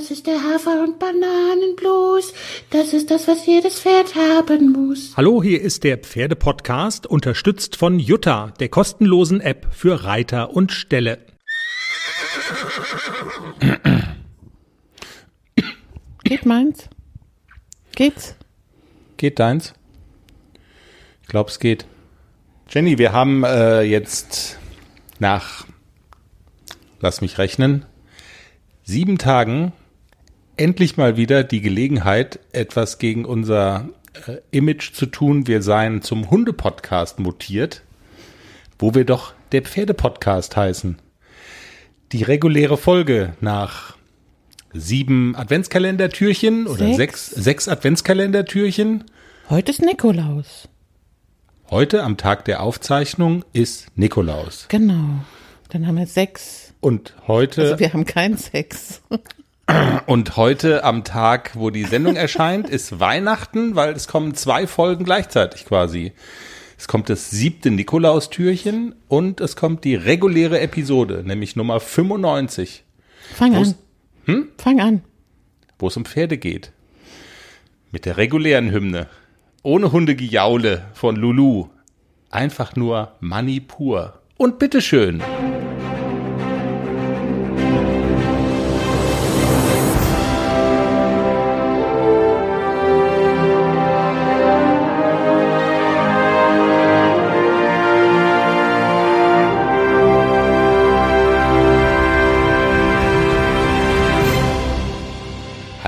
Das ist der Hafer- und Bananenblues. Das ist das, was jedes Pferd haben muss. Hallo, hier ist der Pferdepodcast, unterstützt von Jutta, der kostenlosen App für Reiter und Ställe. Geht meins? Geht's? Geht deins? Ich glaube, es geht. Jenny, wir haben äh, jetzt nach, lass mich rechnen, sieben Tagen endlich mal wieder die Gelegenheit, etwas gegen unser äh, Image zu tun. Wir seien zum Hunde-Podcast mutiert, wo wir doch der Pferde-Podcast heißen. Die reguläre Folge nach sieben Adventskalendertürchen oder Sechs. sechs, sechs Adventskalendertürchen. Heute ist Nikolaus. Heute am Tag der Aufzeichnung ist Nikolaus. Genau. Dann haben wir sechs. Und heute Also wir haben keinen Sex. Und heute am Tag, wo die Sendung erscheint, ist Weihnachten, weil es kommen zwei Folgen gleichzeitig quasi. Es kommt das siebte Nikolaustürchen und es kommt die reguläre Episode, nämlich Nummer 95, Fang an. Fang an. wo es um Pferde geht. Mit der regulären Hymne. Ohne Hundegejaule von Lulu. Einfach nur Money pur. Und bitteschön.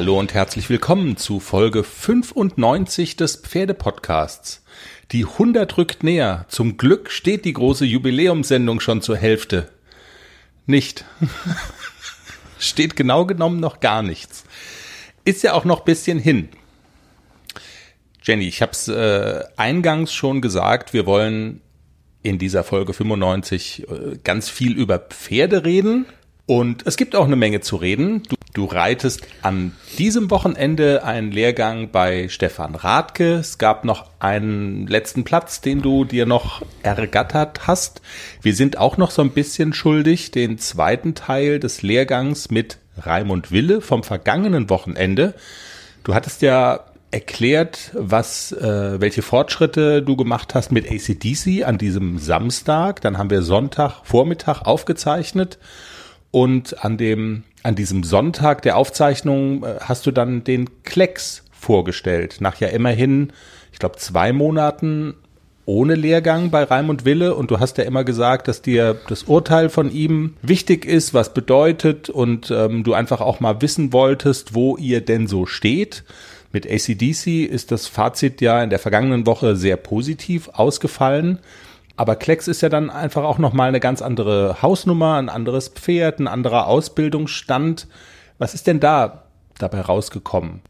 Hallo und herzlich willkommen zu Folge 95 des Pferdepodcasts. Die 100 rückt näher. Zum Glück steht die große Jubiläumssendung schon zur Hälfte. Nicht. steht genau genommen noch gar nichts. Ist ja auch noch bisschen hin. Jenny, ich habe es äh, eingangs schon gesagt, wir wollen in dieser Folge 95 äh, ganz viel über Pferde reden. Und es gibt auch eine Menge zu reden. Du, du reitest an diesem Wochenende einen Lehrgang bei Stefan Radke. Es gab noch einen letzten Platz, den du dir noch ergattert hast. Wir sind auch noch so ein bisschen schuldig, den zweiten Teil des Lehrgangs mit Raimund Wille vom vergangenen Wochenende. Du hattest ja erklärt, was, äh, welche Fortschritte du gemacht hast mit ACDC an diesem Samstag. Dann haben wir Sonntag Vormittag aufgezeichnet und an dem, an diesem Sonntag der Aufzeichnung äh, hast du dann den Klecks vorgestellt. Nach ja immerhin, ich glaube, zwei Monaten ohne Lehrgang bei Raimund Wille und du hast ja immer gesagt, dass dir das Urteil von ihm wichtig ist, was bedeutet und ähm, du einfach auch mal wissen wolltest, wo ihr denn so steht. Mit ACDC ist das Fazit ja in der vergangenen Woche sehr positiv ausgefallen. Aber Klecks ist ja dann einfach auch nochmal eine ganz andere Hausnummer, ein anderes Pferd, ein anderer Ausbildungsstand. Was ist denn da dabei rausgekommen?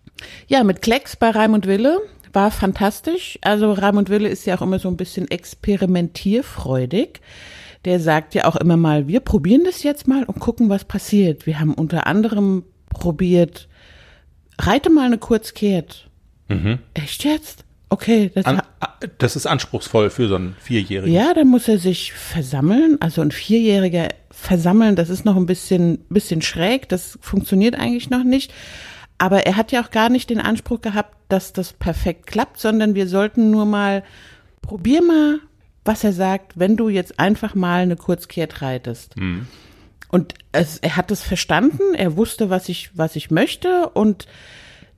Ja, mit Klecks bei Raimund Wille war fantastisch. Also Raimund Wille ist ja auch immer so ein bisschen experimentierfreudig. Der sagt ja auch immer mal, wir probieren das jetzt mal und gucken, was passiert. Wir haben unter anderem probiert, reite mal eine Kurzkehrt. Echt jetzt? Okay, das An, das ist anspruchsvoll für so einen Vierjährigen. Ja, dann muss er sich versammeln. Also ein Vierjähriger versammeln, das ist noch ein bisschen, bisschen schräg. Das funktioniert eigentlich noch nicht. Aber er hat ja auch gar nicht den Anspruch gehabt, dass das perfekt klappt, sondern wir sollten nur mal, probier mal, was er sagt, wenn du jetzt einfach mal eine Kurzkehrt reitest. Und es, er hat es verstanden, er wusste, was ich, was ich möchte und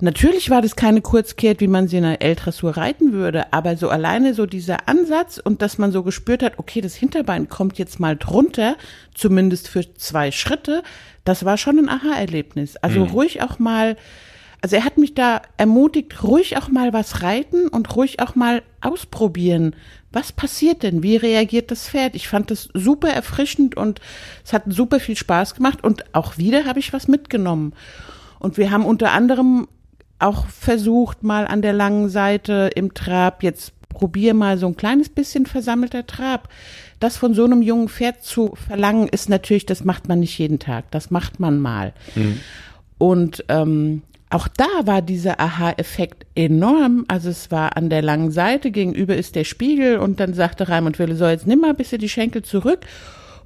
Natürlich war das keine Kurzkehrt, wie man sie in der L-Dressur reiten würde, aber so alleine so dieser Ansatz und dass man so gespürt hat, okay, das Hinterbein kommt jetzt mal drunter, zumindest für zwei Schritte, das war schon ein Aha-Erlebnis. Also ruhig auch mal, also er hat mich da ermutigt, ruhig auch mal was reiten und ruhig auch mal ausprobieren. Was passiert denn? Wie reagiert das Pferd? Ich fand das super erfrischend und es hat super viel Spaß gemacht und auch wieder habe ich was mitgenommen. Und wir haben unter anderem auch versucht, mal an der langen Seite im Trab, jetzt probier mal so ein kleines bisschen versammelter Trab. Das von so einem jungen Pferd zu verlangen, ist natürlich, das macht man nicht jeden Tag, das macht man mal. Und ähm, auch da war dieser Aha-Effekt enorm. Also es war an der langen Seite, gegenüber ist der Spiegel und dann sagte Raimund Wille, so jetzt nimm mal ein bisschen die Schenkel zurück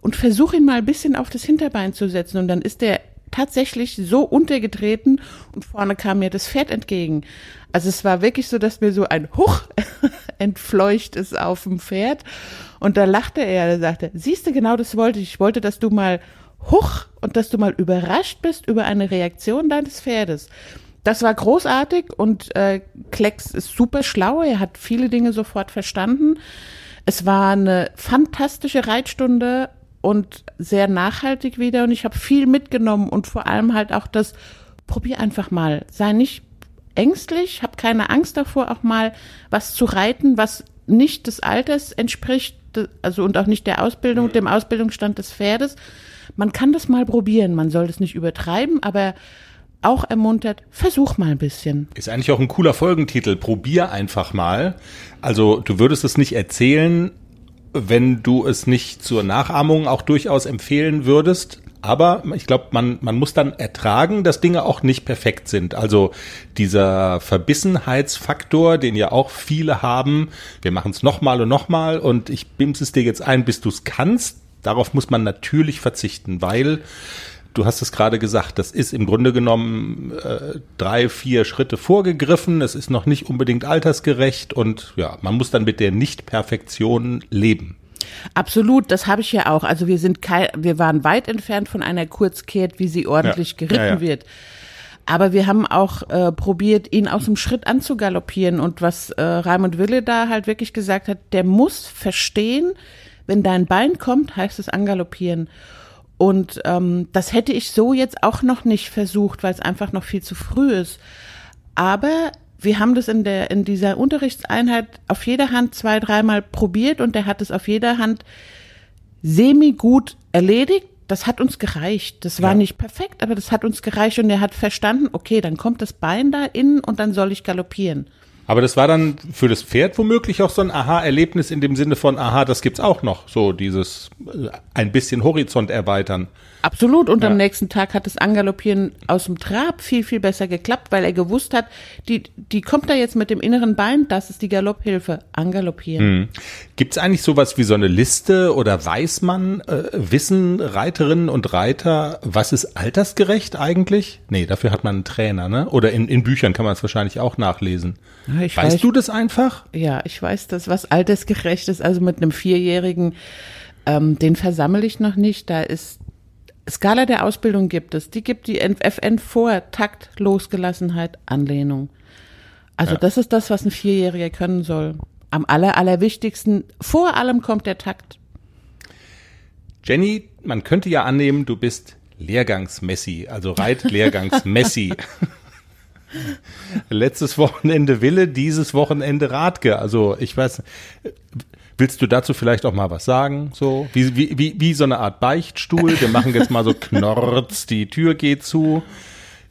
und versuch ihn mal ein bisschen auf das Hinterbein zu setzen. Und dann ist der tatsächlich so untergetreten und vorne kam mir das Pferd entgegen. Also es war wirklich so, dass mir so ein Huch entfleucht ist auf dem Pferd. Und da lachte er, er sagte, siehst du, genau das wollte ich. Ich wollte, dass du mal Huch und dass du mal überrascht bist über eine Reaktion deines Pferdes. Das war großartig und äh, Klecks ist super schlau. Er hat viele Dinge sofort verstanden. Es war eine fantastische Reitstunde und sehr nachhaltig wieder und ich habe viel mitgenommen und vor allem halt auch das probier einfach mal, sei nicht ängstlich, hab keine Angst davor auch mal was zu reiten, was nicht des Alters entspricht, also und auch nicht der Ausbildung, dem Ausbildungsstand des Pferdes. Man kann das mal probieren, man soll das nicht übertreiben, aber auch ermuntert, versuch mal ein bisschen. Ist eigentlich auch ein cooler Folgentitel. Probier einfach mal. Also du würdest es nicht erzählen, wenn du es nicht zur Nachahmung auch durchaus empfehlen würdest. Aber ich glaube, man, man muss dann ertragen, dass Dinge auch nicht perfekt sind. Also dieser Verbissenheitsfaktor, den ja auch viele haben, wir machen es nochmal und nochmal und ich bimse es dir jetzt ein, bis du es kannst. Darauf muss man natürlich verzichten, weil du hast es gerade gesagt, das ist im Grunde genommen äh, drei, vier Schritte vorgegriffen. Es ist noch nicht unbedingt altersgerecht und ja, man muss dann mit der Nicht-Perfektion leben. Absolut, das habe ich ja auch. Also wir sind kein, wir waren weit entfernt von einer Kurzkehrt, wie sie ordentlich ja. geritten ja, ja. wird. Aber wir haben auch äh, probiert, ihn aus dem Schritt anzugaloppieren. Und was äh, Raimund Wille da halt wirklich gesagt hat, der muss verstehen, wenn dein Bein kommt, heißt es angaloppieren. Und ähm, das hätte ich so jetzt auch noch nicht versucht, weil es einfach noch viel zu früh ist. Aber wir haben das in der in dieser Unterrichtseinheit auf jeder Hand zwei, dreimal probiert und der hat es auf jeder Hand semi gut erledigt. Das hat uns gereicht. Das war ja. nicht perfekt, aber das hat uns gereicht und er hat verstanden, okay, dann kommt das Bein da innen und dann soll ich galoppieren. Aber das war dann für das Pferd womöglich auch so ein Aha-Erlebnis in dem Sinne von, aha, das gibt's auch noch, so dieses äh, ein bisschen Horizont erweitern. Absolut. Und ja. am nächsten Tag hat das Angaloppieren aus dem Trab viel, viel besser geklappt, weil er gewusst hat, die, die kommt da jetzt mit dem inneren Bein, das ist die Galopphilfe. Angaloppieren. Mhm. Gibt es eigentlich sowas wie so eine Liste oder weiß man, äh, wissen Reiterinnen und Reiter, was ist altersgerecht eigentlich? Nee, dafür hat man einen Trainer, ne? Oder in, in Büchern kann man es wahrscheinlich auch nachlesen. Ja, weißt weiß, du das einfach? Ja, ich weiß das, was altersgerecht ist. Also mit einem Vierjährigen, ähm, den versammle ich noch nicht. Da ist Skala der Ausbildung gibt es. Die gibt die FN vor Takt, Losgelassenheit, Anlehnung. Also ja. das ist das, was ein Vierjähriger können soll. Am aller, allerwichtigsten, vor allem kommt der Takt. Jenny, man könnte ja annehmen, du bist Lehrgangsmessi, also Reitlehrgangsmessi. Letztes Wochenende Wille, dieses Wochenende Radke. Also ich weiß, Willst du dazu vielleicht auch mal was sagen? So wie, wie, wie, wie so eine Art Beichtstuhl. Wir machen jetzt mal so Knorz, die Tür geht zu.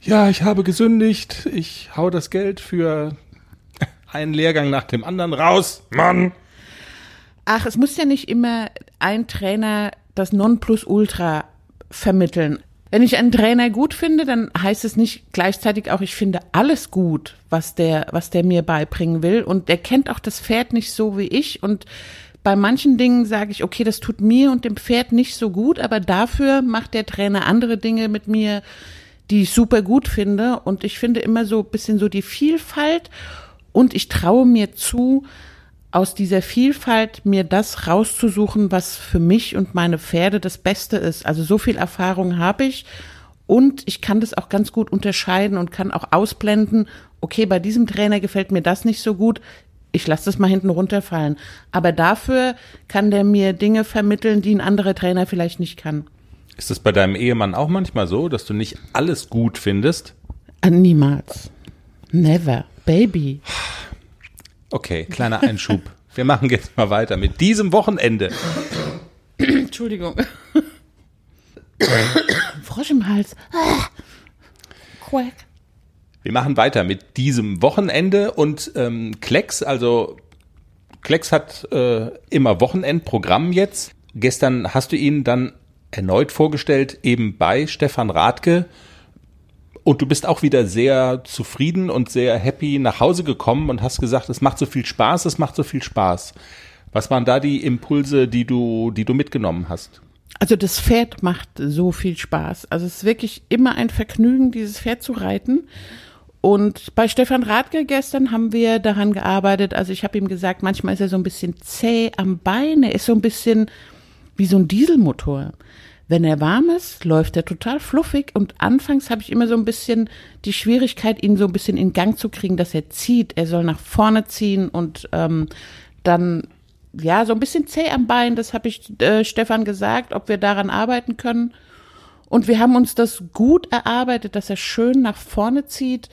Ja, ich habe gesündigt. Ich hau das Geld für einen Lehrgang nach dem anderen raus. Mann! Ach, es muss ja nicht immer ein Trainer das Nonplusultra vermitteln. Wenn ich einen Trainer gut finde, dann heißt es nicht gleichzeitig auch, ich finde alles gut, was der, was der mir beibringen will. Und der kennt auch das Pferd nicht so wie ich. Und bei manchen Dingen sage ich, okay, das tut mir und dem Pferd nicht so gut, aber dafür macht der Trainer andere Dinge mit mir, die ich super gut finde. Und ich finde immer so ein bisschen so die Vielfalt. Und ich traue mir zu, aus dieser Vielfalt mir das rauszusuchen, was für mich und meine Pferde das Beste ist. Also so viel Erfahrung habe ich und ich kann das auch ganz gut unterscheiden und kann auch ausblenden, okay, bei diesem Trainer gefällt mir das nicht so gut, ich lasse das mal hinten runterfallen. Aber dafür kann der mir Dinge vermitteln, die ein anderer Trainer vielleicht nicht kann. Ist das bei deinem Ehemann auch manchmal so, dass du nicht alles gut findest? Äh, niemals. Never. Baby. Okay, kleiner Einschub. Wir machen jetzt mal weiter mit diesem Wochenende. Entschuldigung. Frosch im Hals. Quack. Wir machen weiter mit diesem Wochenende und ähm, Klecks, also Klecks hat äh, immer Wochenendprogramm jetzt. Gestern hast du ihn dann erneut vorgestellt, eben bei Stefan Radke. Und du bist auch wieder sehr zufrieden und sehr happy nach Hause gekommen und hast gesagt, es macht so viel Spaß, es macht so viel Spaß. Was waren da die Impulse, die du, die du mitgenommen hast? Also das Pferd macht so viel Spaß. Also es ist wirklich immer ein Vergnügen, dieses Pferd zu reiten. Und bei Stefan Radke gestern haben wir daran gearbeitet. Also ich habe ihm gesagt, manchmal ist er so ein bisschen zäh am Bein. Er ist so ein bisschen wie so ein Dieselmotor. Wenn er warm ist, läuft er total fluffig und anfangs habe ich immer so ein bisschen die Schwierigkeit, ihn so ein bisschen in Gang zu kriegen, dass er zieht. Er soll nach vorne ziehen und ähm, dann ja so ein bisschen zäh am Bein. Das habe ich äh, Stefan gesagt, ob wir daran arbeiten können. Und wir haben uns das gut erarbeitet, dass er schön nach vorne zieht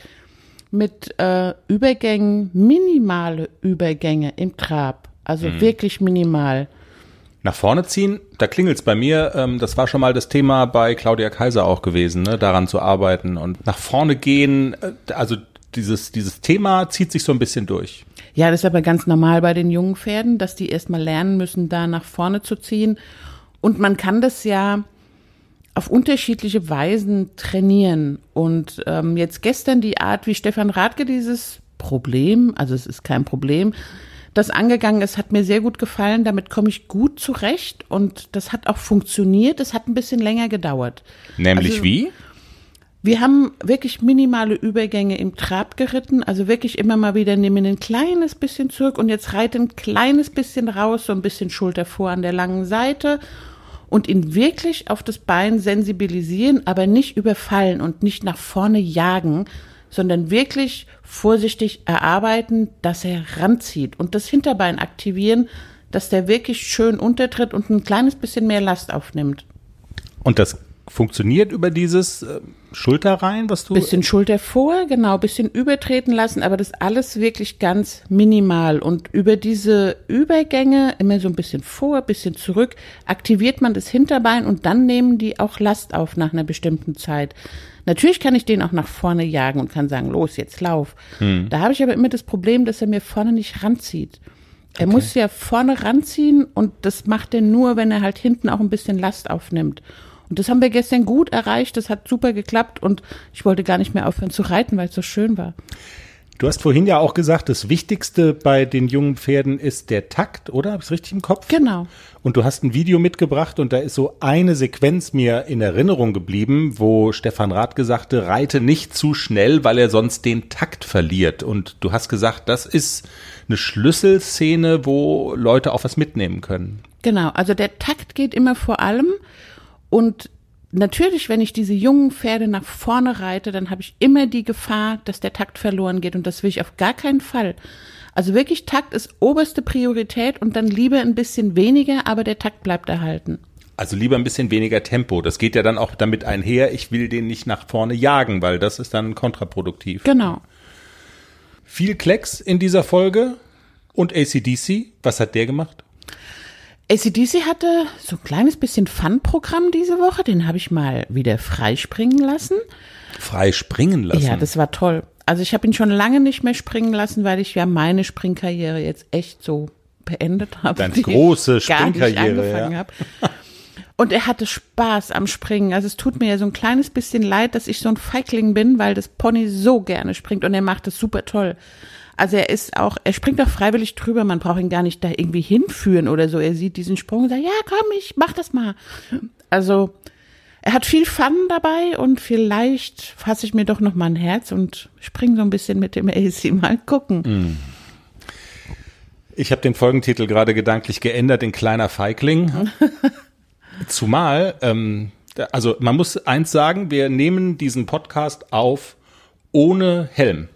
mit äh, Übergängen, minimale Übergänge im Trab. Also mhm. wirklich minimal. Nach vorne ziehen, da klingelt's bei mir. Ähm, das war schon mal das Thema bei Claudia Kaiser auch gewesen, ne, daran zu arbeiten und nach vorne gehen. Äh, also dieses dieses Thema zieht sich so ein bisschen durch. Ja, das ist aber ganz normal bei den jungen Pferden, dass die erstmal lernen müssen, da nach vorne zu ziehen. Und man kann das ja auf unterschiedliche Weisen trainieren. Und ähm, jetzt gestern die Art, wie Stefan Radke dieses Problem, also es ist kein Problem, das angegangen ist, hat mir sehr gut gefallen. Damit komme ich gut zurecht und das hat auch funktioniert. Es hat ein bisschen länger gedauert. Nämlich also, wie? Wir haben wirklich minimale Übergänge im Trab geritten, also wirklich immer mal wieder nehmen ein kleines bisschen zurück und jetzt reite ein kleines bisschen raus, so ein bisschen Schulter vor an der langen Seite und ihn wirklich auf das Bein sensibilisieren, aber nicht überfallen und nicht nach vorne jagen, sondern wirklich vorsichtig erarbeiten, dass er ranzieht und das Hinterbein aktivieren, dass der wirklich schön untertritt und ein kleines bisschen mehr Last aufnimmt. Und das funktioniert über dieses äh, Schulterreihen, was du. Bisschen Schulter vor, genau, bisschen übertreten lassen, aber das alles wirklich ganz minimal. Und über diese Übergänge, immer so ein bisschen vor, bisschen zurück, aktiviert man das Hinterbein und dann nehmen die auch Last auf nach einer bestimmten Zeit. Natürlich kann ich den auch nach vorne jagen und kann sagen, los, jetzt lauf. Hm. Da habe ich aber immer das Problem, dass er mir vorne nicht ranzieht. Er okay. muss ja vorne ranziehen und das macht er nur, wenn er halt hinten auch ein bisschen Last aufnimmt. Und das haben wir gestern gut erreicht, das hat super geklappt und ich wollte gar nicht mehr aufhören zu reiten, weil es so schön war. Du hast vorhin ja auch gesagt, das Wichtigste bei den jungen Pferden ist der Takt, oder? Habe ich es richtig im Kopf? Genau. Und du hast ein Video mitgebracht und da ist so eine Sequenz mir in Erinnerung geblieben, wo Stefan Rath sagte, reite nicht zu schnell, weil er sonst den Takt verliert. Und du hast gesagt, das ist eine Schlüsselszene, wo Leute auch was mitnehmen können. Genau, also der Takt geht immer vor allem und natürlich, wenn ich diese jungen Pferde nach vorne reite, dann habe ich immer die Gefahr, dass der Takt verloren geht und das will ich auf gar keinen Fall. Also wirklich Takt ist oberste Priorität und dann lieber ein bisschen weniger, aber der Takt bleibt erhalten. Also lieber ein bisschen weniger Tempo. Das geht ja dann auch damit einher, ich will den nicht nach vorne jagen, weil das ist dann kontraproduktiv. Genau. Viel Klecks in dieser Folge und ACDC, was hat der gemacht? ACDC hatte so ein kleines bisschen Fun-Programm diese Woche, den habe ich mal wieder freispringen lassen. Freispringen lassen? Ja, das war toll. Also ich habe ihn schon lange nicht mehr springen lassen, weil ich ja meine Springkarriere jetzt echt so beendet habe. Ganz große Springkarriere. Ja. Und er hatte Spaß am Springen. Also es tut mir ja so ein kleines bisschen leid, dass ich so ein Feigling bin, weil das Pony so gerne springt und er macht es super toll. Also er ist auch, er springt auch freiwillig drüber, man braucht ihn gar nicht da irgendwie hinführen oder so. Er sieht diesen Sprung und sagt, ja, komm, ich mach das mal. Also er hat viel Fun dabei und vielleicht fasse ich mir doch noch mal ein Herz und spring so ein bisschen mit dem AC mal gucken. Mm. Ich habe den Folgentitel gerade gedanklich geändert in kleiner Feigling. Zumal, ähm, also man muss eins sagen, wir nehmen diesen Podcast auf ohne Helm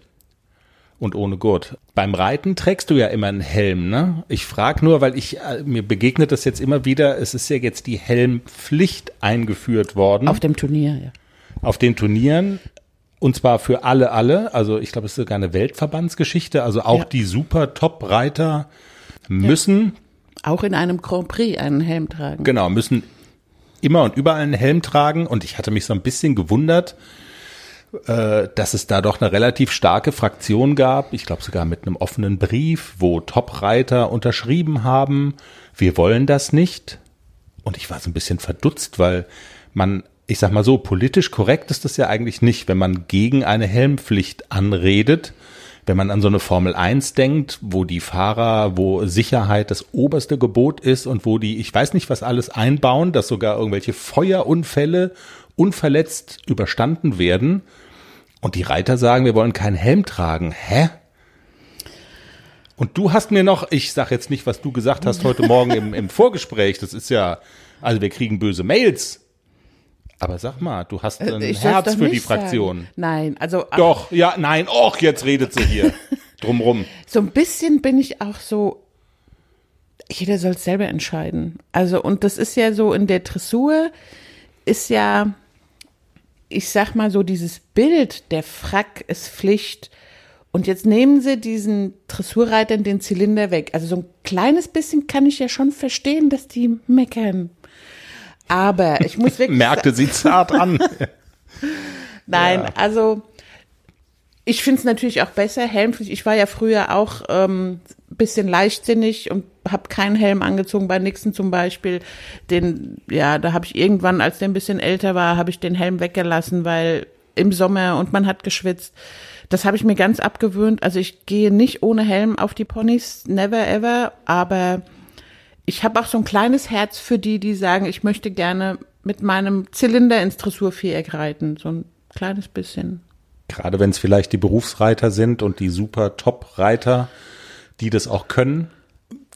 und ohne Gurt. Beim Reiten trägst du ja immer einen Helm, ne? Ich frage nur, weil ich äh, mir begegnet das jetzt immer wieder. Es ist ja jetzt die Helmpflicht eingeführt worden. Auf dem Turnier, ja. Auf den Turnieren. Und zwar für alle, alle. Also ich glaube, es ist sogar eine Weltverbandsgeschichte. Also auch ja. die super Top-Reiter müssen. Ja. Auch in einem Grand Prix einen Helm tragen. Genau, müssen immer und überall einen Helm tragen. Und ich hatte mich so ein bisschen gewundert, dass es da doch eine relativ starke Fraktion gab, ich glaube sogar mit einem offenen Brief, wo Top-Reiter unterschrieben haben, wir wollen das nicht. Und ich war so ein bisschen verdutzt, weil man, ich sag mal so, politisch korrekt ist das ja eigentlich nicht, wenn man gegen eine Helmpflicht anredet, wenn man an so eine Formel 1 denkt, wo die Fahrer, wo Sicherheit das oberste Gebot ist und wo die, ich weiß nicht, was alles einbauen, dass sogar irgendwelche Feuerunfälle unverletzt überstanden werden. Und die Reiter sagen, wir wollen keinen Helm tragen. Hä? Und du hast mir noch, ich sag jetzt nicht, was du gesagt hast heute Morgen im, im Vorgespräch, das ist ja, also wir kriegen böse Mails. Aber sag mal, du hast ein Ich Herz für die nicht sagen. Fraktion. Nein, also Doch, ja, nein, och, jetzt redet sie hier. Drumrum. so ein bisschen bin ich auch so, jeder soll es selber entscheiden. Also, und das ist ja so in der Dressur, ist ja, ich sag mal so, dieses Bild, der Frack ist Pflicht. Und jetzt nehmen sie diesen Dressurreitern den Zylinder weg. Also so ein kleines bisschen kann ich ja schon verstehen, dass die meckern. Aber ich muss wirklich Merkte sie zart an. Nein, also ich finde es natürlich auch besser, Helmpflicht. Ich war ja früher auch ähm, bisschen leichtsinnig und habe keinen Helm angezogen bei Nixon zum Beispiel. Den, ja, da habe ich irgendwann, als der ein bisschen älter war, habe ich den Helm weggelassen, weil im Sommer und man hat geschwitzt. Das habe ich mir ganz abgewöhnt. Also ich gehe nicht ohne Helm auf die Ponys, never ever. Aber ich habe auch so ein kleines Herz für die, die sagen, ich möchte gerne mit meinem Zylinder ins Dressurviereck reiten. So ein kleines bisschen. Gerade wenn es vielleicht die Berufsreiter sind und die super Top-Reiter, die das auch können.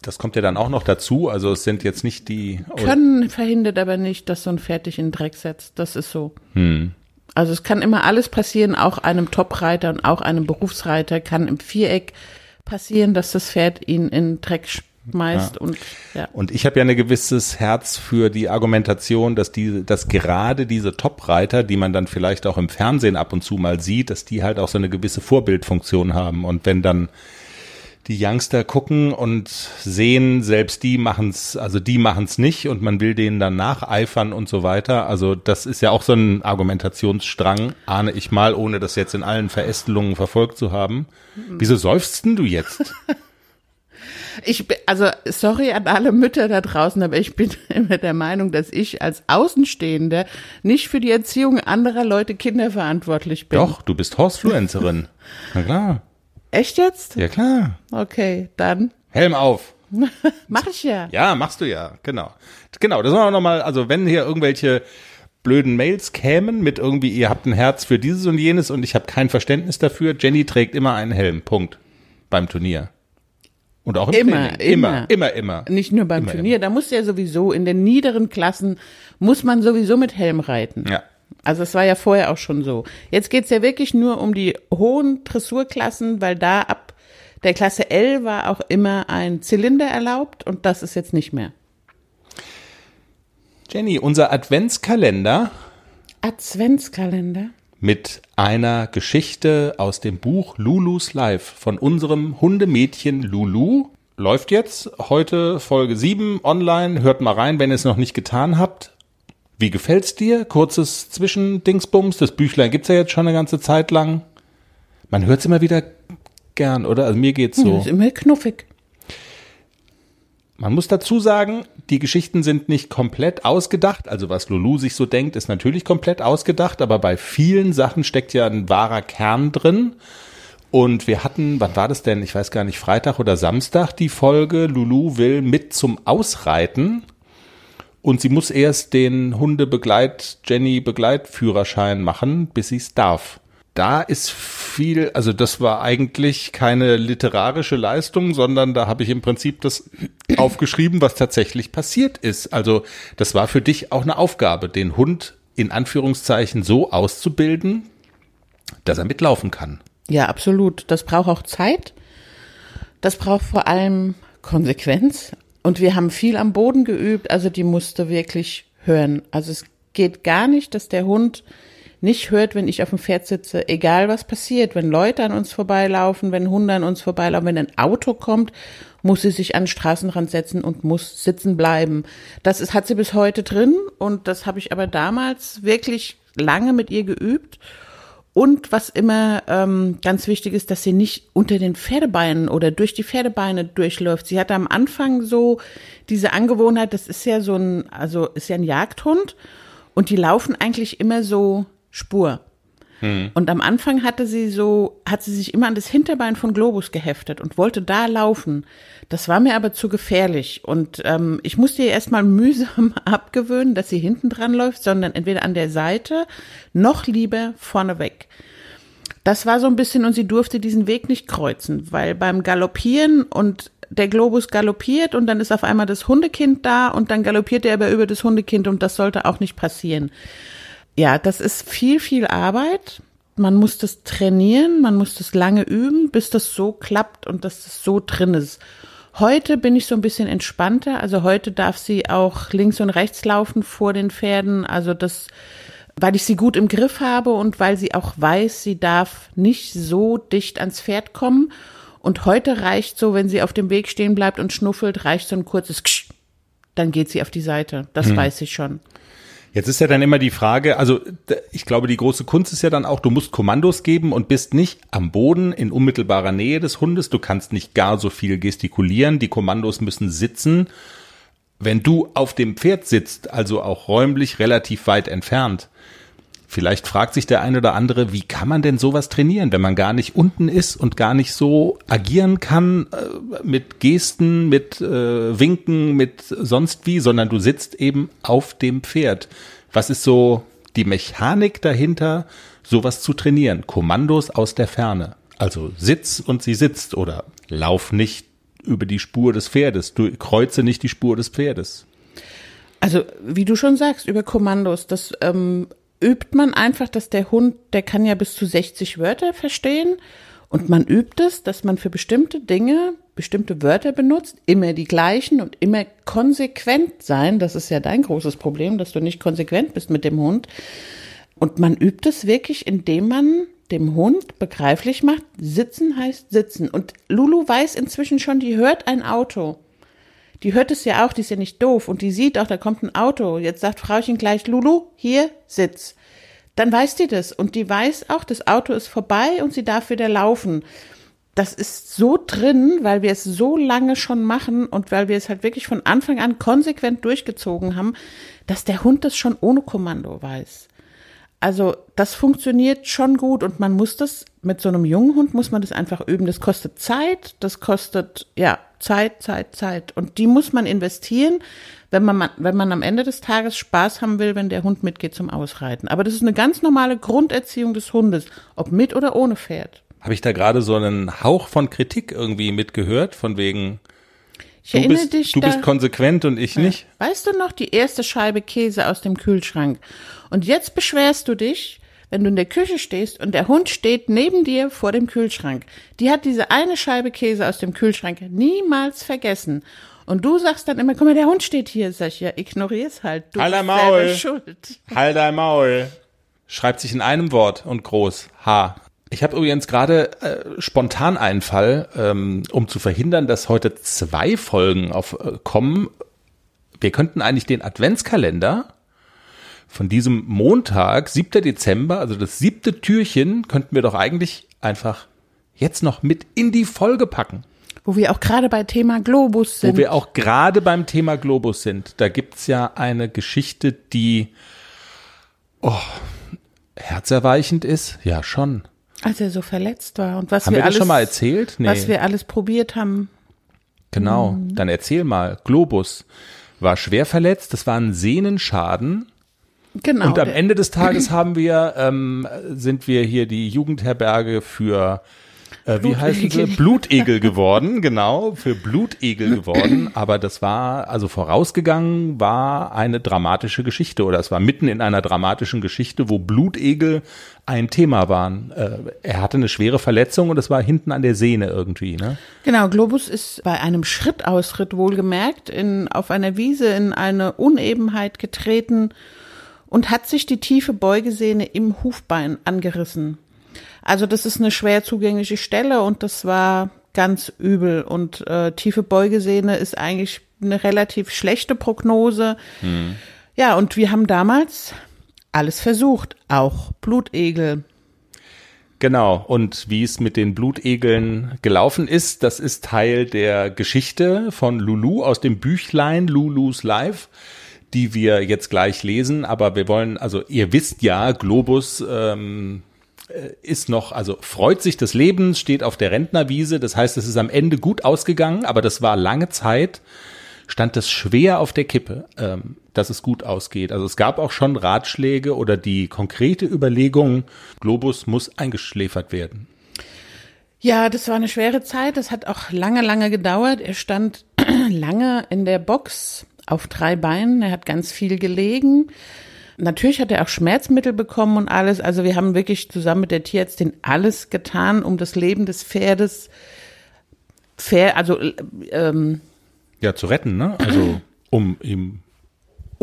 Das kommt ja dann auch noch dazu. Also es sind jetzt nicht die. Können verhindert aber nicht, dass so ein Pferd dich in den Dreck setzt. Das ist so. Also es kann immer alles passieren, auch einem Top-Reiter und auch einem Berufsreiter kann im Viereck passieren, dass das Pferd ihn in den Dreck schmeißt und ja. Und ich habe ja ein gewisses Herz für die Argumentation, dass die, dass gerade diese Top-Reiter, die man dann vielleicht auch im Fernsehen ab und zu mal sieht, dass die halt auch so eine gewisse Vorbildfunktion haben. Und wenn dann die Youngster gucken und sehen, selbst die machen's, also die machen's nicht und man will denen dann nacheifern und so weiter. Also das ist ja auch so ein Argumentationsstrang, ahne ich mal, ohne das jetzt in allen Verästelungen verfolgt zu haben. Wieso seufzt denn du jetzt? Ich bin, also sorry an alle Mütter da draußen, aber ich bin immer der Meinung, dass ich als Außenstehende nicht für die Erziehung anderer Leute Kinder verantwortlich bin. Doch, du bist Horsefluencerin. Na klar. Echt jetzt? Ja klar. Okay, dann Helm auf. mach ich ja. Ja, machst du ja, genau. Genau, das war nochmal, also wenn hier irgendwelche blöden Mails kämen mit irgendwie, ihr habt ein Herz für dieses und jenes und ich habe kein Verständnis dafür, Jenny trägt immer einen Helm, Punkt. Beim Turnier. Und auch im Immer, Training. Immer, immer. immer, immer. Nicht nur beim Immer, Turnier, da muss ja sowieso in den niederen Klassen muss man sowieso mit Helm reiten. Ja. Also es war ja vorher auch schon so. Jetzt geht's ja wirklich nur um die hohen Dressurklassen, weil da ab der Klasse L war auch immer ein Zylinder erlaubt und das ist jetzt nicht mehr. Jenny, unser Adventskalender Adventskalender. mit einer Geschichte aus dem Buch Lulus Life von unserem Hundemädchen Lulu. Läuft jetzt heute Folge 7 online. Hört mal rein, wenn ihr es noch nicht getan habt. Wie gefällt's dir? Kurzes Zwischendingsbums. Das Büchlein gibt's ja jetzt schon eine ganze Zeit lang. Man hört's immer wieder gern, oder? Also mir geht's Das so. ist immer knuffig. Man muss dazu sagen, die Geschichten sind nicht komplett ausgedacht. Also was Lulu sich so denkt, ist natürlich komplett ausgedacht, aber bei vielen Sachen steckt ja ein wahrer Kern drin. Und wir hatten, wann war das denn? Ich weiß gar nicht, Freitag oder Samstag die Folge. Lulu will mit zum Ausreiten. Und sie muss erst den Hundebegleit, Jenny Begleitführerschein machen, bis sie es darf. Da ist viel, also das war eigentlich keine literarische Leistung, sondern da habe ich im Prinzip das aufgeschrieben, was tatsächlich passiert ist. Also das war für dich auch eine Aufgabe, den Hund in Anführungszeichen so auszubilden, dass er mitlaufen kann. Ja, absolut. Das braucht auch Zeit. Das braucht vor allem Konsequenz. Und wir haben viel am Boden geübt, also die musste wirklich hören. Also es geht gar nicht, dass der Hund nicht hört, wenn ich auf dem Pferd sitze, egal was passiert. Wenn Leute an uns vorbeilaufen, wenn Hunde an uns vorbeilaufen, wenn ein Auto kommt, muss sie sich an den Straßenrand setzen und muss sitzen bleiben. Das ist, hat sie bis heute drin und das habe ich aber damals wirklich lange mit ihr geübt. Und was immer ähm, ganz wichtig ist, dass sie nicht unter den Pferdebeinen oder durch die Pferdebeine durchläuft. Sie hatte am Anfang so diese Angewohnheit, das ist ja so ein, also ist ja ein Jagdhund und die laufen eigentlich immer so Spur. Und am Anfang hatte sie so, hat sie sich immer an das Hinterbein von Globus geheftet und wollte da laufen. Das war mir aber zu gefährlich. Und ähm, ich musste ihr erstmal mühsam abgewöhnen, dass sie hinten dran läuft, sondern entweder an der Seite, noch lieber vorneweg. Das war so ein bisschen, und sie durfte diesen Weg nicht kreuzen, weil beim Galoppieren und der Globus galoppiert und dann ist auf einmal das Hundekind da und dann galoppiert er aber über das Hundekind und das sollte auch nicht passieren ja, das ist viel, viel Arbeit. Man muss das trainieren, man muss das lange üben, bis das so klappt und dass das so drin ist. Heute bin ich so ein bisschen entspannter. Also heute darf sie auch links und rechts laufen vor den Pferden. Also das, weil ich sie gut im Griff habe und weil sie auch weiß, sie darf nicht so dicht ans Pferd kommen. Und heute reicht so, wenn sie auf dem Weg stehen bleibt und schnuffelt, reicht so ein kurzes Ksch, dann geht sie auf die Seite. Das hm. weiß ich schon. Jetzt ist ja dann immer die Frage, also ich glaube, die große Kunst ist ja dann auch, du musst Kommandos geben und bist nicht am Boden in unmittelbarer Nähe des Hundes. Du kannst nicht gar so viel gestikulieren. Die Kommandos müssen sitzen. Wenn du auf dem Pferd sitzt, also auch räumlich relativ weit entfernt, Vielleicht fragt sich der eine oder andere, wie kann man denn sowas trainieren, wenn man gar nicht unten ist und gar nicht so agieren kann äh, mit Gesten, mit äh, Winken, mit sonst wie, sondern du sitzt eben auf dem Pferd. Was ist so die Mechanik dahinter, sowas zu trainieren? Kommandos aus der Ferne. Also sitz und sie sitzt oder lauf nicht über die Spur des Pferdes, du kreuze nicht die Spur des Pferdes. Also, wie du schon sagst, über Kommandos, das ähm, übt man einfach, dass der Hund, der kann ja bis zu 60 Wörter verstehen. Und man übt es, dass man für bestimmte Dinge bestimmte Wörter benutzt, immer die gleichen und immer konsequent sein. Das ist ja dein großes Problem, dass du nicht konsequent bist mit dem Hund. Und man übt es wirklich, indem man dem Hund begreiflich macht, sitzen heißt sitzen. Und Lulu weiß inzwischen schon, die hört ein Auto die hört es ja auch, die ist ja nicht doof und die sieht auch, da kommt ein Auto. Jetzt sagt Frauchen gleich, Lulu, hier, sitz. Dann weiß die das und die weiß auch, das Auto ist vorbei und sie darf wieder laufen. Das ist so drin, weil wir es so lange schon machen und weil wir es halt wirklich von Anfang an konsequent durchgezogen haben, dass der Hund das schon ohne Kommando weiß. Also das funktioniert schon gut und man muss das mit so einem jungen Hund muss man das einfach üben. Das kostet Zeit, das kostet ja Zeit, Zeit, Zeit und die muss man investieren, wenn man wenn man am Ende des Tages Spaß haben will, wenn der Hund mitgeht zum Ausreiten. Aber das ist eine ganz normale Grunderziehung des Hundes, ob mit oder ohne Pferd. Habe ich da gerade so einen Hauch von Kritik irgendwie mitgehört, von wegen ich du erinnere bist, dich du da, bist konsequent und ich ja. nicht. Weißt du noch die erste Scheibe Käse aus dem Kühlschrank? Und jetzt beschwerst du dich, wenn du in der Küche stehst und der Hund steht neben dir vor dem Kühlschrank. Die hat diese eine Scheibe Käse aus dem Kühlschrank niemals vergessen. Und du sagst dann immer, guck mal, der Hund steht hier. Sag ich, ja, ignorier's halt. Du halt bist Maul. schuld. Halt dein Maul. Schreibt sich in einem Wort und groß. H. Ich habe übrigens gerade äh, spontan einen Fall, ähm, um zu verhindern, dass heute zwei Folgen auf, äh, kommen. Wir könnten eigentlich den Adventskalender von diesem Montag, 7. Dezember, also das siebte Türchen, könnten wir doch eigentlich einfach jetzt noch mit in die Folge packen. Wo wir auch gerade bei Thema Globus sind. Wo wir auch gerade beim Thema Globus sind. Da gibt's ja eine Geschichte, die oh, herzerweichend ist. Ja, schon. Als er so verletzt war und was Haben wir, wir das alles, schon mal erzählt? Nee. was wir alles probiert haben. Genau, dann erzähl mal. Globus war schwer verletzt, das war ein Sehnenschaden. Genau. Und am Ende des Tages haben wir, ähm, sind wir hier die Jugendherberge für, äh, wie heißen sie? Blutegel. Geworden, genau, für Blutegel geworden. Aber das war, also vorausgegangen war eine dramatische Geschichte oder es war mitten in einer dramatischen Geschichte, wo Blutegel ein Thema waren. Äh, er hatte eine schwere Verletzung und es war hinten an der Sehne irgendwie, ne? Genau, Globus ist bei einem Schrittausritt wohlgemerkt in, auf einer Wiese in eine Unebenheit getreten und hat sich die tiefe Beugesehne im Hufbein angerissen. Also das ist eine schwer zugängliche Stelle und das war ganz übel. Und äh, tiefe Beugesehne ist eigentlich eine relativ schlechte Prognose. Ja, und wir haben damals alles versucht, auch Blutegel. Genau, und wie es mit den Blutegeln gelaufen ist, das ist Teil der Geschichte von Lulu aus dem Büchlein Lulus Life, die wir jetzt gleich lesen. Aber wir wollen, also ihr wisst ja, Globus ähm, äh, ist noch, also freut sich des Lebens, steht auf der Rentnerwiese. Das heißt, es ist am Ende gut ausgegangen, aber das war lange Zeit, stand es schwer auf der Kippe, ähm, dass es gut ausgeht. Also es gab auch schon Ratschläge oder die konkrete Überlegung, Globus muss eingeschläfert werden. Ja, das war eine schwere Zeit. Das hat auch lange, lange gedauert. Er stand lange in der Box auf drei Beinen. Er hat ganz viel gelegen. Natürlich hat er auch Schmerzmittel bekommen und alles. Also wir haben wirklich zusammen mit der Tierärztin alles getan, um das Leben des Pferdes, Pferd, also ähm, ja zu retten, ne? Also um ihm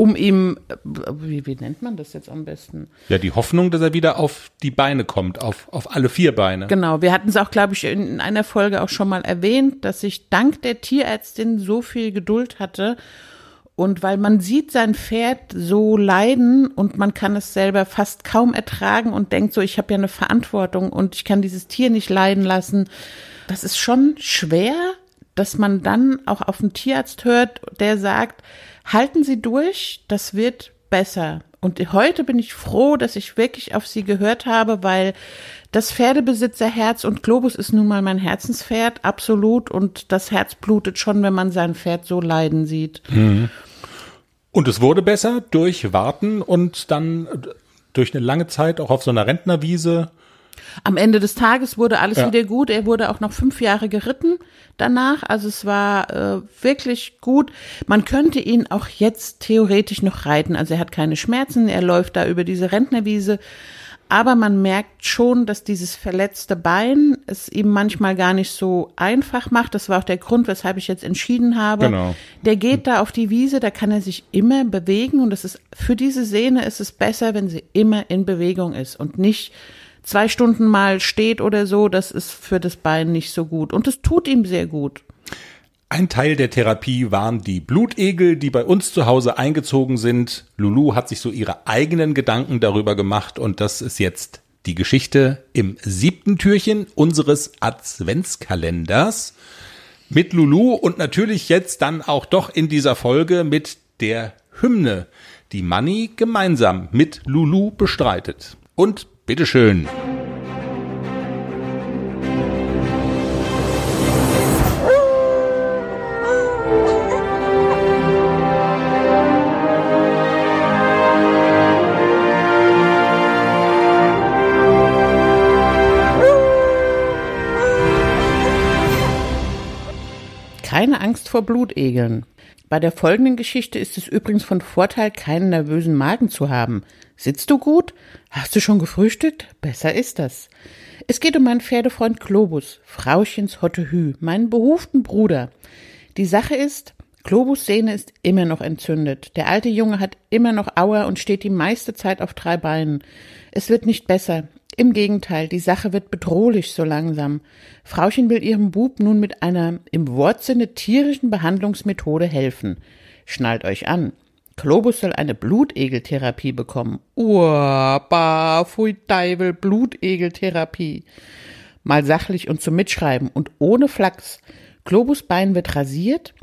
um ihm, wie, wie nennt man das jetzt am besten? Ja, die Hoffnung, dass er wieder auf die Beine kommt, auf, auf alle vier Beine. Genau, wir hatten es auch, glaube ich, in einer Folge auch schon mal erwähnt, dass ich dank der Tierärztin so viel Geduld hatte. Und weil man sieht sein Pferd so leiden und man kann es selber fast kaum ertragen und denkt so, ich habe ja eine Verantwortung und ich kann dieses Tier nicht leiden lassen. Das ist schon schwer, dass man dann auch auf einen Tierarzt hört, der sagt, halten Sie durch, das wird besser. Und heute bin ich froh, dass ich wirklich auf Sie gehört habe, weil das Pferdebesitzerherz und Globus ist nun mal mein Herzenspferd, absolut. Und das Herz blutet schon, wenn man sein Pferd so leiden sieht. Mhm. Und es wurde besser durch Warten und dann durch eine lange Zeit auch auf so einer Rentnerwiese am Ende des Tages wurde alles ja. wieder gut. Er wurde auch noch fünf Jahre geritten danach. Also es war äh, wirklich gut. Man könnte ihn auch jetzt theoretisch noch reiten. Also er hat keine Schmerzen. Er läuft da über diese Rentnerwiese. Aber man merkt schon, dass dieses verletzte Bein es ihm manchmal gar nicht so einfach macht. Das war auch der Grund, weshalb ich jetzt entschieden habe. Genau. Der geht da auf die Wiese, da kann er sich immer bewegen und es ist für diese Sehne ist es besser, wenn sie immer in Bewegung ist und nicht zwei Stunden mal steht oder so, das ist für das Bein nicht so gut. Und es tut ihm sehr gut. Ein Teil der Therapie waren die Blutegel, die bei uns zu Hause eingezogen sind. Lulu hat sich so ihre eigenen Gedanken darüber gemacht und das ist jetzt die Geschichte im siebten Türchen unseres Adventskalenders mit Lulu und natürlich jetzt dann auch doch in dieser Folge mit der Hymne, die Manny gemeinsam mit Lulu bestreitet. Und Bitteschön. Keine Angst vor Blutegeln. Bei der folgenden Geschichte ist es übrigens von Vorteil, keinen nervösen Magen zu haben. Sitzt du gut? Hast du schon gefrühstückt? Besser ist das. Es geht um meinen Pferdefreund Globus, Frauchens Hottehü, meinen behuften Bruder. Die Sache ist, Globus Sehne ist immer noch entzündet. Der alte Junge hat immer noch Auer und steht die meiste Zeit auf drei Beinen. Es wird nicht besser. Im Gegenteil, die Sache wird bedrohlich so langsam. Frauchen will ihrem Bub nun mit einer im Wortsinne tierischen Behandlungsmethode helfen. Schnallt euch an. Globus soll eine Blutegeltherapie bekommen. Uah, pfui Teufel, Blutegeltherapie. Mal sachlich und zum Mitschreiben und ohne Flachs. Globus Bein wird rasiert.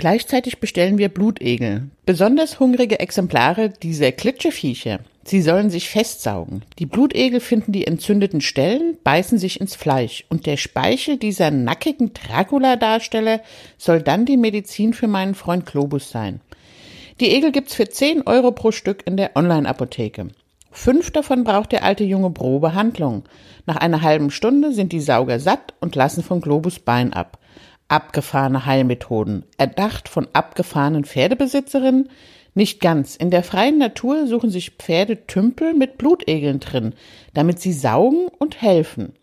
Gleichzeitig bestellen wir Blutegel. Besonders hungrige Exemplare dieser Klitscheviecher. Sie sollen sich festsaugen. Die Blutegel finden die entzündeten Stellen, beißen sich ins Fleisch und der Speichel dieser nackigen Dracula-Darsteller soll dann die Medizin für meinen Freund Globus sein. Die Egel gibt's für 10 Euro pro Stück in der Online-Apotheke. Fünf davon braucht der alte Junge pro Behandlung. Nach einer halben Stunde sind die Sauger satt und lassen von Globus Bein ab. Abgefahrene Heilmethoden. Erdacht von abgefahrenen Pferdebesitzerinnen? Nicht ganz. In der freien Natur suchen sich Pferde Tümpel mit Blutegeln drin, damit sie saugen und helfen.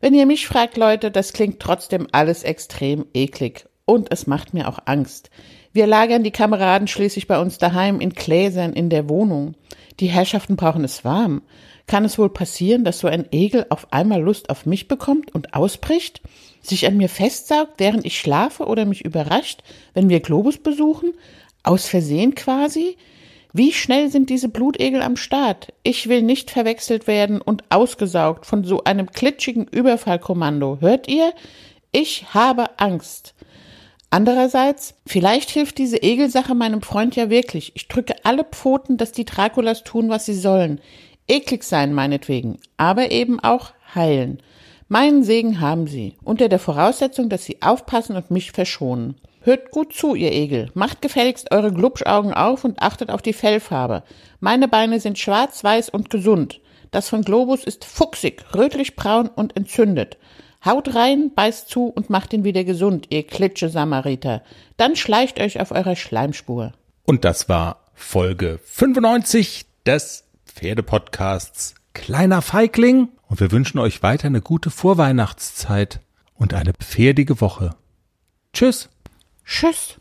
Wenn ihr mich fragt, Leute, das klingt trotzdem alles extrem eklig. Und es macht mir auch Angst. Wir lagern die Kameraden schließlich bei uns daheim in Gläsern in der Wohnung. Die Herrschaften brauchen es warm. Kann es wohl passieren, dass so ein Egel auf einmal Lust auf mich bekommt und ausbricht? Sich an mir festsaugt, während ich schlafe oder mich überrascht, wenn wir Globus besuchen? Aus Versehen quasi? Wie schnell sind diese Blutegel am Start? Ich will nicht verwechselt werden und ausgesaugt von so einem klitschigen Überfallkommando. Hört ihr? Ich habe Angst. Andererseits, vielleicht hilft diese Egelsache meinem Freund ja wirklich. Ich drücke alle Pfoten, dass die Draculas tun, was sie sollen. Eklig sein meinetwegen, aber eben auch heilen. Meinen Segen haben Sie, unter der Voraussetzung, dass Sie aufpassen und mich verschonen. Hört gut zu, ihr Egel. Macht gefälligst eure Glubschaugen auf und achtet auf die Fellfarbe. Meine Beine sind schwarz, weiß und gesund. Das von Globus ist fuchsig, rötlich-braun und entzündet. Haut rein, beißt zu und macht ihn wieder gesund, ihr klitsche Samariter. Dann schleicht euch auf eurer Schleimspur. Und das war Folge 95 des Pferdepodcasts Kleiner Feigling. Und wir wünschen euch weiter eine gute Vorweihnachtszeit und eine pferdige Woche. Tschüss. Tschüss.